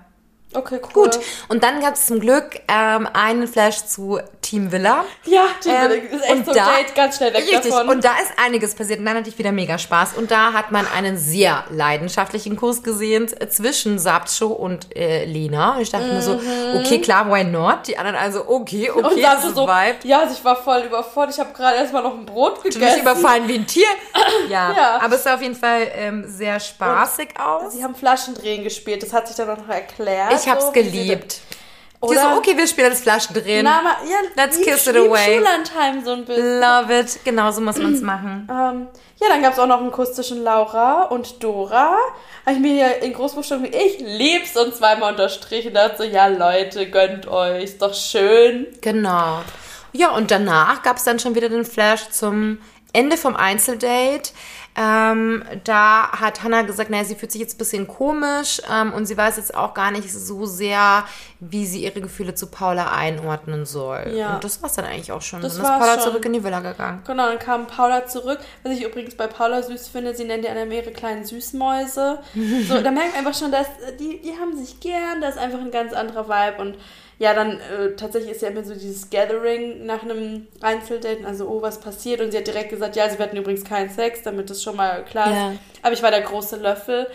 Okay, cool. Gut, und dann gab es zum Glück ähm, einen Flash zu Team Villa. Ja, die Ähm, ist echt und so da- Date, ganz schnell weg Richtig, davon. und da ist einiges passiert und dann hatte ich wieder mega Spaß. Und da hat man einen sehr leidenschaftlichen Kurs gesehen zwischen Sabcho und äh, Lena. Und ich dachte mir so, okay, klar, why not? Die anderen also, okay, okay, Mhm. und das so, Vibe. ja, also ich war voll überfordert. Ich habe gerade erstmal noch ein Brot Du mich gegessen. überfallen wie ein Tier. [laughs] Ja, Ja. aber es sah auf jeden Fall ähm, sehr spaßig aus. Sie haben Flaschendrehen gespielt, das hat sich dann noch erklärt. Ich hab's so, wie geliebt. Die Oder? so, okay, wir spielen das Flaschendrehen. da- Na, ma- ja, Let's kiss it away. Schullandheim so ein bisschen. Love it. Genau so muss man's machen. [clears throat] Ähm, ja, dann gab es auch noch einen Kuss zwischen Laura und Dora. Habe ich mir hier in Großbuchstaben, ich lieb's und zweimal unterstrichen. Dachte so, ja Leute, gönnt euch, ist doch schön. Genau. Ja, und danach gab es dann schon wieder den Flash zum Ende vom Einzeldate. Ähm, da hat Hannah gesagt, naja, sie fühlt sich jetzt ein bisschen komisch ähm, und sie weiß jetzt auch gar nicht so sehr, wie sie ihre Gefühle zu Paula einordnen soll. Ja. Und das war's dann eigentlich auch schon. Das dann ist Paula schon. zurück in die Villa gegangen. Genau, dann kam Paula zurück. Was ich übrigens bei Paula süß finde, sie nennt die anderen ihre kleinen Süßmäuse. [laughs] So, da merkt man einfach schon, dass äh, die, die haben sich gern, da ist einfach ein ganz anderer Vibe. Und ja, dann äh, tatsächlich ist ja immer so dieses Gathering nach einem Einzeldate, also oh, was passiert? Und sie hat direkt gesagt, ja, sie hatten übrigens keinen Sex, damit das schon mal klar Ja. ist. Aber ich war der große Löffel.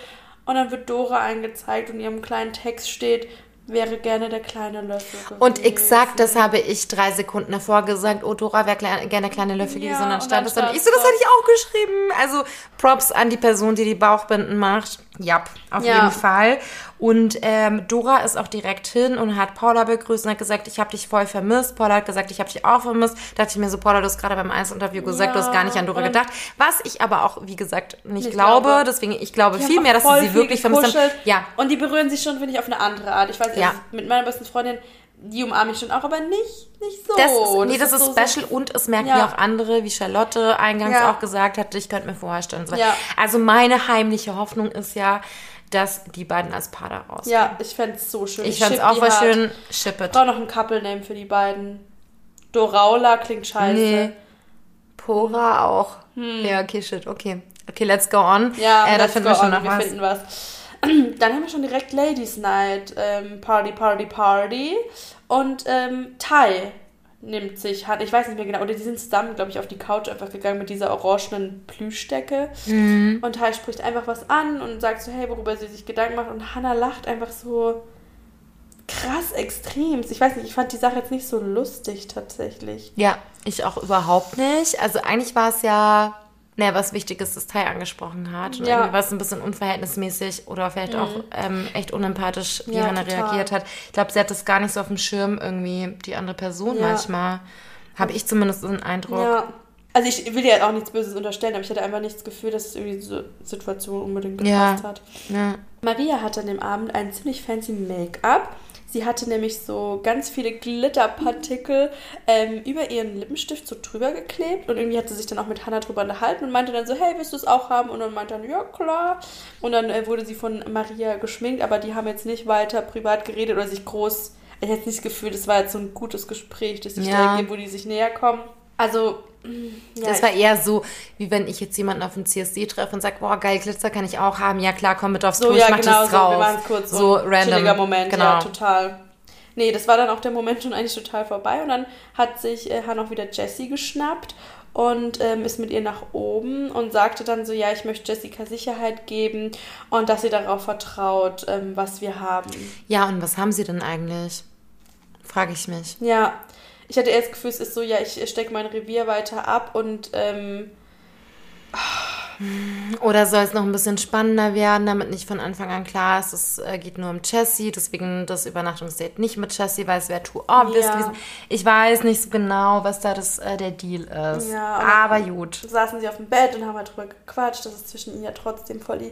Und dann wird Dora angezeigt und in ihrem kleinen Text steht, wäre gerne der kleine Löffel. Und gewesen. exakt das habe ich drei Sekunden davor gesagt. Oh, Dora wäre gerne kleine Löffel Ja, gewesen. Und dann und stand es dann. Ich so, das hätte ich auch geschrieben. Also Props an die Person, die die Bauchbinden macht. Ja, auf Ja. jeden Fall. Und ähm, Dora ist auch direkt hin und hat Paula begrüßt und hat gesagt, ich habe dich voll vermisst. Paula hat gesagt, ich habe dich auch vermisst. Da dachte ich mir so, Paula, du hast gerade beim Einzelinterview gesagt, du hast gar nicht an Dora gedacht. Was ich aber auch, wie gesagt, nicht, Nicht glaube. glaube. Deswegen, ich glaube viel mehr, dass sie sie wirklich vermisst haben. Ja, Und die berühren sich schon, finde ich, auf eine andere Art. Ich weiß, Ja. also mit meiner besten Freundin, die umarme ich schon auch, aber nicht, nicht so. Das ist, nee, das, ist, so- special und es merken Ja. ja auch andere, wie Charlotte eingangs Ja. auch gesagt hat, ich könnte mir vorstellen. So. Ja. Also meine heimliche Hoffnung ist ja, dass die beiden als Paar da raus. So, ja, ich fände es so schön. Ich fände es auch voll hart. schön. Ship it. brauche noch ein Couple-Name für die beiden. Doraula klingt scheiße. Nee. Pora auch. Ja, okay, shit, okay. Okay, let's go on. Hm. Ja, äh, da finden wir schon on, noch wir was. finden was. [clears throat] Dann haben wir schon direkt Ladies Night. Ähm, Party, Party, Party. Und ähm, Tai nimmt sich, hat, ich weiß nicht mehr genau, oder die sind zusammen, glaube ich, auf die Couch einfach gegangen mit dieser orangenen Plüschdecke. Mhm. Und Tai spricht einfach was an und sagt so, hey, worüber sie sich Gedanken macht. Und Hannah lacht einfach so krass extrem. Ich weiß nicht, ich fand die Sache jetzt nicht so lustig tatsächlich. Ja, ich auch überhaupt nicht. Also eigentlich war es ja, naja, was Wichtiges, das Tai angesprochen hat. Und Ja. es ein bisschen unverhältnismäßig oder vielleicht auch ähm, echt unempathisch, wie Ja, Hannah total. reagiert hat. Ich glaube, sie hat das gar nicht so auf dem Schirm, irgendwie die andere Person Ja. manchmal. Habe ich zumindest so einen Eindruck. Ja. Also ich will dir jetzt auch nichts Böses unterstellen, aber ich hatte einfach nicht das Gefühl, dass es irgendwie zur Situation unbedingt Ja. gepasst hat. Ja. Maria hatte an dem Abend ein ziemlich fancy Make-up. Sie hatte nämlich so ganz viele Glitterpartikel ähm, über ihren Lippenstift so drüber geklebt und irgendwie hat sie sich dann auch mit Hannah drüber unterhalten und meinte dann so, hey, willst du es auch haben? Und dann meinte dann, ja klar. Und dann äh, wurde sie von Maria geschminkt, aber die haben jetzt nicht weiter privat geredet oder sich groß, ich hatte jetzt nicht das Gefühl, das war jetzt so ein gutes Gespräch, das sich Ja. da ergibt, wo die sich näher kommen. Also, ja, Das war eher so, wie wenn ich jetzt jemanden auf dem CSD treffe und sage, boah, geil, Glitzer kann ich auch haben. Ja klar, komm mit aufs So, Klo, ja, ich mach genau das so. drauf. Wir kurz. so und random. Moment, genau. ja, total. Nee, das war dann auch der Moment schon eigentlich total vorbei. Und dann hat sich äh, Hannah auch wieder Jessie geschnappt und ähm, ist mit ihr nach oben und sagte dann so, ja, ich möchte Jessica Sicherheit geben und dass sie darauf vertraut, ähm, was wir haben. Ja, und was haben sie denn eigentlich? Frage ich mich. Ja, ich hatte erst das Gefühl, es ist so, ja, ich stecke mein Revier weiter ab und ähm, Oder soll es noch ein bisschen spannender werden, damit nicht von Anfang an klar ist, es äh, geht nur um Jessie, deswegen das Übernachtungsdate nicht mit Jessie, weil es wäre too obvious Ja. gewesen. Ich weiß nicht so genau, was da das, äh, der Deal ist. Ja, aber- aber gut. saßen sie auf dem Bett und haben halt drüber gequatscht, dass es zwischen ihnen ja trotzdem voll die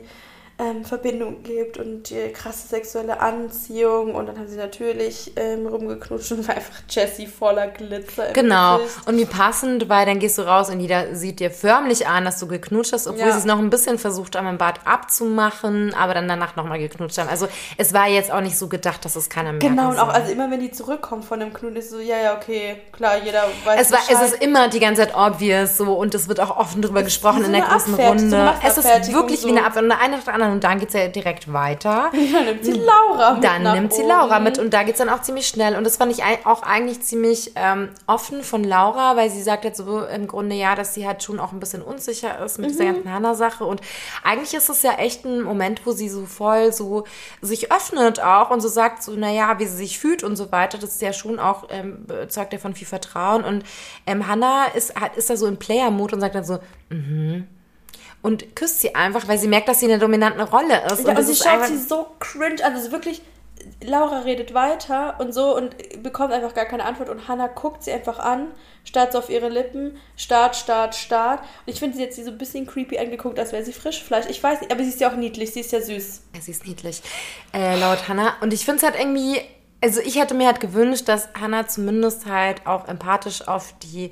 ähm, Verbindung gibt und die krasse sexuelle Anziehung und dann haben sie natürlich ähm, rumgeknutscht und war einfach Jessie voller Glitzer. genau. Gesicht. Und wie passend, weil dann gehst du raus und jeder sieht dir förmlich an, dass du geknutscht hast, obwohl ja. sie es noch ein bisschen versucht haben, im Bad abzumachen, aber dann danach nochmal geknutscht haben. Also es war jetzt auch nicht so gedacht, dass es keiner merken Genau, und auch also immer wenn die zurückkommen von dem Knut, ist so, ja, ja, okay, klar, jeder weiß es war, Es ist immer die ganze Zeit obvious so und es wird auch offen drüber gesprochen in der großen Runde. So es ist wirklich so. wie eine Abfertigung. Eine nach der anderen und dann geht es ja direkt weiter. [laughs] Dann nimmt sie Laura mit. Dann nimmt sie Laura mit und da geht es dann auch ziemlich schnell. Und das fand ich auch eigentlich ziemlich ähm, offen von Laura, weil sie sagt jetzt so im Grunde ja, dass sie halt schon auch ein bisschen unsicher ist mit mhm. dieser ganzen Hannah-Sache. Und eigentlich ist es ja echt ein Moment, wo sie so voll so sich öffnet auch und so sagt so, naja, wie sie sich fühlt und so weiter. Das ist ja schon auch, ähm, zeugt ja von viel Vertrauen. Und ähm, Hannah ist, ist da so im Player-Mode und sagt dann so, mhm. Mm und küsst sie einfach, weil sie merkt, dass sie in einer dominanten Rolle ist. Ja, und, und sie schaut sie so cringe an. Also wirklich, Laura redet weiter und so und bekommt einfach gar keine Antwort. Und Hannah guckt sie einfach an, starrt so auf ihre Lippen, start, start, start. Und ich finde sie jetzt so ein bisschen creepy angeguckt, als wäre sie Frischfleisch. Ich weiß nicht, aber sie ist ja auch niedlich, sie ist ja süß. Ja, sie ist niedlich, äh, laut Hannah. Und ich finde es halt irgendwie, also ich hätte mir halt gewünscht, dass Hannah zumindest halt auch empathisch auf die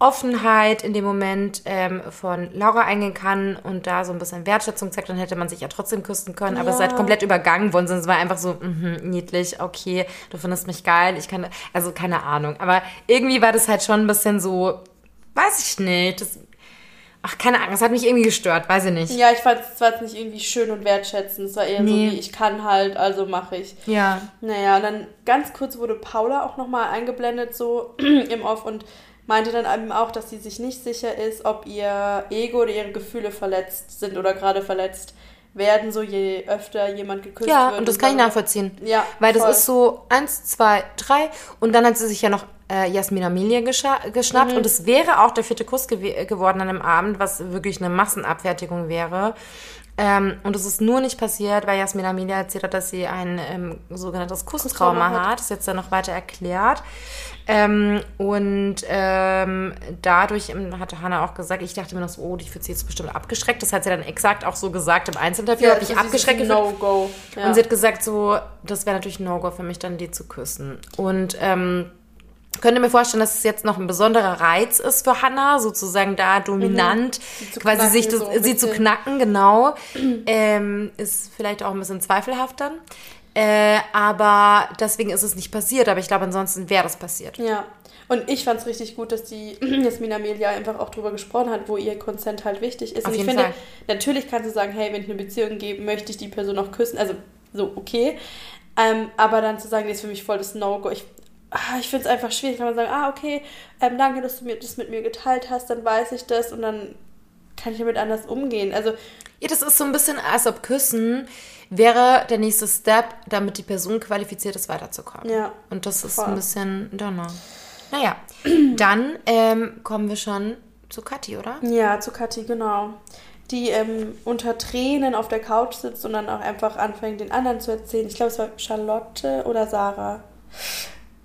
Offenheit in dem Moment ähm, von Laura eingehen kann und da so ein bisschen Wertschätzung zeigt, dann hätte man sich ja trotzdem küssen können. Aber ja. es ist halt komplett übergangen worden, sondern es war einfach so, mh, niedlich, okay, du findest mich geil, ich kann, also keine Ahnung. Aber irgendwie war das halt schon ein bisschen so, weiß ich nicht, das, ach, keine Ahnung, es hat mich irgendwie gestört, weiß ich nicht. Ja, ich fand es zwar nicht irgendwie schön und wertschätzend, es war eher nee. so wie, ich kann halt, also mache ich. Ja. Naja, und dann ganz kurz wurde Paula auch nochmal eingeblendet, so [clears throat] im Off und meinte dann eben auch, dass sie sich nicht sicher ist, ob ihr Ego oder ihre Gefühle verletzt sind oder gerade verletzt werden, so je öfter jemand geküsst ja, wird. Ja, und das kann ich nachvollziehen. Ja. Weil voll. das ist so eins, zwei, drei und dann hat sie sich ja noch äh, Jasmin Amelia geschnappt mhm. und es wäre auch der vierte Kuss gew geworden an dem Abend, was wirklich eine Massenabfertigung wäre. Ähm, und es ist nur nicht passiert, weil Jasmin Amelia erzählt hat, dass sie ein ähm, sogenanntes Kusstrauma hat. hat. Das ist jetzt dann noch weiter erklärt. Ähm, und ähm, dadurch hatte Hannah auch gesagt, ich dachte mir noch so, oh, die wird sie jetzt bestimmt abgeschreckt. Das hat sie dann exakt auch so gesagt im Einzelinterview, ja, habe ich abgeschreckt. No-Go. Ja. Und sie hat gesagt so, das wäre natürlich ein No-Go für mich, dann die zu küssen. Und ähm, könnte mir vorstellen, dass es jetzt noch ein besonderer Reiz ist für Hannah, sozusagen da dominant, mhm. quasi sich das, so sie zu knacken, genau. [clears throat] ähm, ist vielleicht auch ein bisschen zweifelhaft dann. Äh, aber deswegen ist es nicht passiert. Aber ich glaube, ansonsten wäre das passiert. Ja. Und ich fand es richtig gut, dass die [clears throat] Jasmina Amelia einfach auch drüber gesprochen hat, wo ihr Consent halt wichtig ist. Auf und ich finde, Fall. natürlich kannst du sagen, hey, wenn ich eine Beziehung gebe, möchte ich die Person noch küssen. Also so, okay. Ähm, aber dann zu sagen, das ist für mich voll das No-Go. Ich, ah, ich finde es einfach schwierig, wenn man sagt, ah, okay, ähm, danke, dass du mir das mit mir geteilt hast, dann weiß ich das und dann kann ich damit anders umgehen. Also. Ja, das ist so ein bisschen, als ob Küssen wäre der nächste Step, damit die Person qualifiziert ist, weiterzukommen. Ja. Und das ist voll. ein bisschen Donner. Naja, [clears throat] dann ähm, kommen wir schon zu Kathi, oder? Ja, zu Kathi, genau. Die ähm, unter Tränen auf der Couch sitzt und dann auch einfach anfängt, den anderen zu erzählen. Ich glaube, es war Charlotte oder Sarah.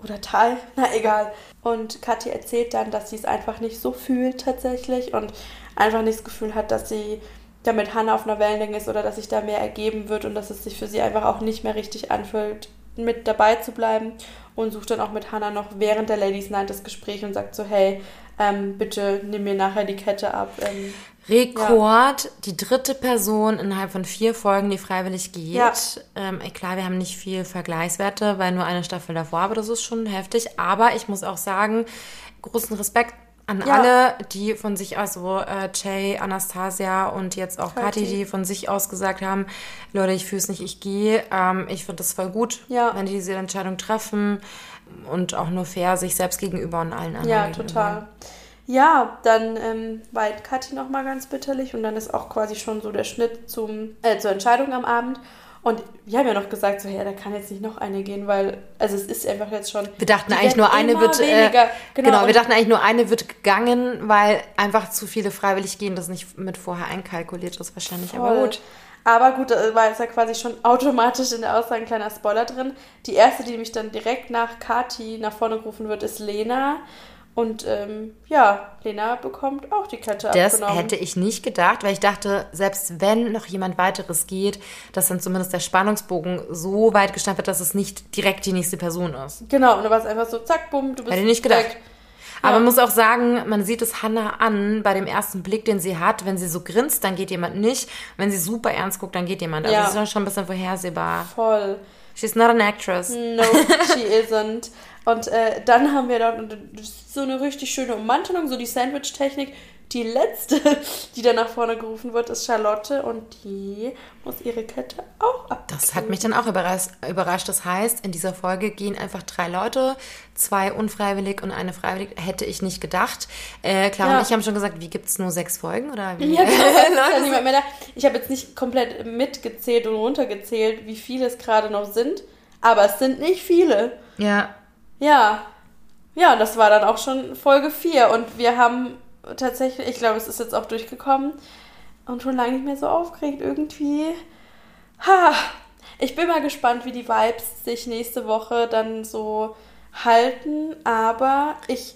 Oder Tal, [laughs] na egal. Und Kathi erzählt dann, dass sie es einfach nicht so fühlt tatsächlich und einfach nicht das Gefühl hat, dass sie damit Hannah auf einer Wellenlänge ist oder dass sich da mehr ergeben wird und dass es sich für sie einfach auch nicht mehr richtig anfühlt, mit dabei zu bleiben und sucht dann auch mit Hannah noch während der Ladies Night das Gespräch und sagt so, hey, ähm, bitte nimm mir nachher die Kette ab. Ähm, Rekord, ja. die dritte Person innerhalb von vier Folgen, die freiwillig geht. Ja. Ähm, klar, wir haben nicht viel Vergleichswerte, weil nur eine Staffel davor, aber das ist schon heftig. Aber ich muss auch sagen, großen Respekt an ja. alle, die von sich aus, so äh, Jay, Anastasia und jetzt auch Kathi, die von sich aus gesagt haben, Leute, ich fühle es nicht, ich gehe. Ähm, ich finde das voll gut, ja. wenn die diese Entscheidung treffen und auch nur fair sich selbst gegenüber und allen anderen. Ja, total. Ja, dann ähm, weit Kathi nochmal ganz bitterlich und dann ist auch quasi schon so der Schnitt zum, äh, zur Entscheidung am Abend. Und wir haben ja noch gesagt, so, ja, da kann jetzt nicht noch eine gehen, weil, also es ist einfach jetzt schon. Wir dachten eigentlich nur eine wird. Äh, genau, genau wir dachten eigentlich nur eine wird gegangen, weil einfach zu viele freiwillig gehen, das nicht mit vorher einkalkuliert ist, wahrscheinlich. Voll. Aber gut. Aber gut, da war jetzt ja quasi schon automatisch in der Aussage ein kleiner Spoiler drin. Die erste, die mich dann direkt nach Kati nach vorne gerufen wird, ist Lena. Und ähm, ja, Lena bekommt auch die Kette Das abgenommen. hätte ich nicht gedacht, weil ich dachte, selbst wenn noch jemand weiteres geht, dass dann zumindest der Spannungsbogen so weit gestanden wird, dass es nicht direkt die nächste Person ist. Genau, und da war es einfach so, zack, bumm, du bist Hätte ich nicht gedacht. weg. Aber man muss auch sagen, man sieht es Hannah an bei dem ersten Blick, den sie hat. Wenn sie so grinst, dann geht jemand nicht. Wenn sie super ernst guckt, dann geht jemand. Also Ja. das ist schon ein bisschen vorhersehbar. Voll. She's not an actress. No, she [laughs] isn't. Und äh, dann haben wir dann so eine richtig schöne Ummantelung, so die Sandwich-Technik. Die letzte, [laughs] die dann nach vorne gerufen wird, ist Charlotte und die muss ihre Kette auch ab. Das hat mich dann auch überrascht. Das heißt, in dieser Folge gehen einfach drei Leute, zwei unfreiwillig und eine freiwillig. Hätte ich nicht gedacht. Äh, Clara Ja. und ich haben schon gesagt, wie gibt es nur sechs Folgen? Oder wie? Ja, genau, [laughs] niemand mehr da. Ich habe jetzt nicht komplett mitgezählt und runtergezählt, wie viele es gerade noch sind, aber es sind nicht viele. ja. Ja. Ja, das war dann auch schon Folge 4 und wir haben tatsächlich, ich glaube, es ist jetzt auch durchgekommen und schon lange nicht mehr so aufgeregt irgendwie. Ha, ich bin mal gespannt, wie die Vibes sich nächste Woche dann so halten, aber ich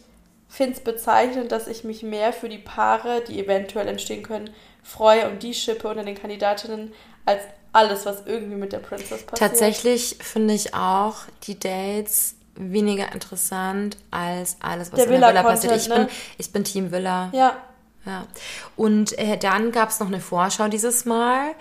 finde es bezeichnend, dass ich mich mehr für die Paare, die eventuell entstehen können, freue und die Schippe unter den Kandidatinnen als alles, was irgendwie mit der Princess passiert. Tatsächlich finde ich auch die Dates weniger interessant als alles, was Der in der Villa passiert. Ich, bin, ne? ich bin Team Villa. Ja, Ja. Und äh, dann gab es noch eine Vorschau dieses Mal.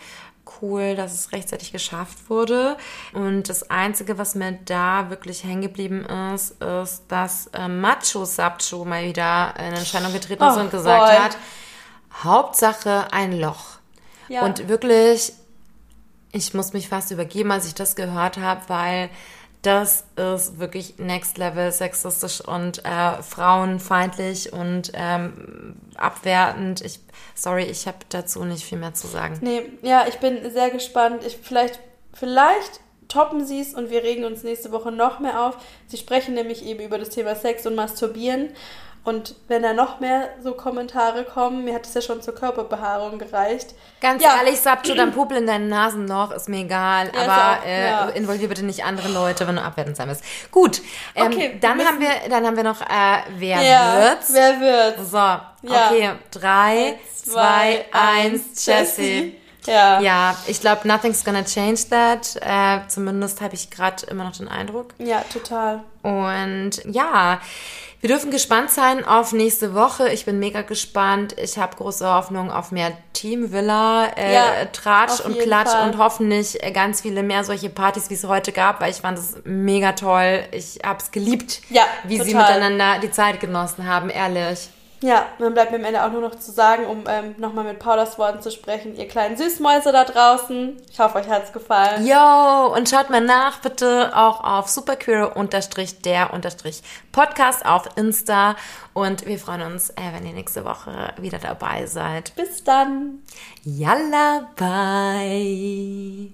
Cool, dass es rechtzeitig geschafft wurde. Und das Einzige, was mir da wirklich hängen geblieben ist, ist, dass äh, Macho Sapcho mal wieder in Erscheinung getreten ist Oh, und gesagt voll. hat, Hauptsache ein Loch. Ja. Und wirklich, ich muss mich fast übergeben, als ich das gehört habe, weil das ist wirklich next level sexistisch und äh, frauenfeindlich und ähm, abwertend. Ich, sorry, ich habe dazu nicht viel mehr zu sagen. Nee, ja, ich bin sehr gespannt. Ich, vielleicht, vielleicht toppen sie es und wir regen uns nächste Woche noch mehr auf. Sie sprechen nämlich eben über das Thema Sex und Masturbieren. Und wenn da noch mehr so Kommentare kommen, mir hat es ja schon zur Körperbehaarung gereicht. Ganz Ja. ehrlich, Sapcho, dein Popel in deinem Nasenloch ist mir egal, Ja, aber auch- äh, ja. involvier bitte nicht andere Leute, wenn du abwertend sein willst. Gut, ähm, Okay, wir dann müssen- haben wir, dann haben wir noch, äh, wer wird's? wer wird's? So, okay, drei, zwei, eins, Jessie. Ja. Ja, ich glaube, nothing's gonna change that. Äh, zumindest habe ich gerade immer noch den Eindruck. Ja, total. Und ja, wir dürfen gespannt sein auf nächste Woche. Ich bin mega gespannt. Ich habe große Hoffnung auf mehr Team Villa, äh, Ja, Tratsch und Klatsch Fall. und hoffentlich äh, ganz viele mehr solche Partys, wie es heute gab, weil ich fand es mega toll. Ich habe es geliebt, Ja, wie sie total. miteinander die Zeit genossen haben, ehrlich. Ja, dann bleibt mir am Ende auch nur noch zu sagen, um ähm, nochmal mit Paulas Worten zu sprechen, ihr kleinen Süßmäuse da draußen. Ich hoffe, euch hat's gefallen. Yo, und schaut mal nach, bitte auch auf superqueer-der-podcast auf Insta. Und wir freuen uns, äh, wenn ihr nächste Woche wieder dabei seid. Bis dann. Yalla, bye.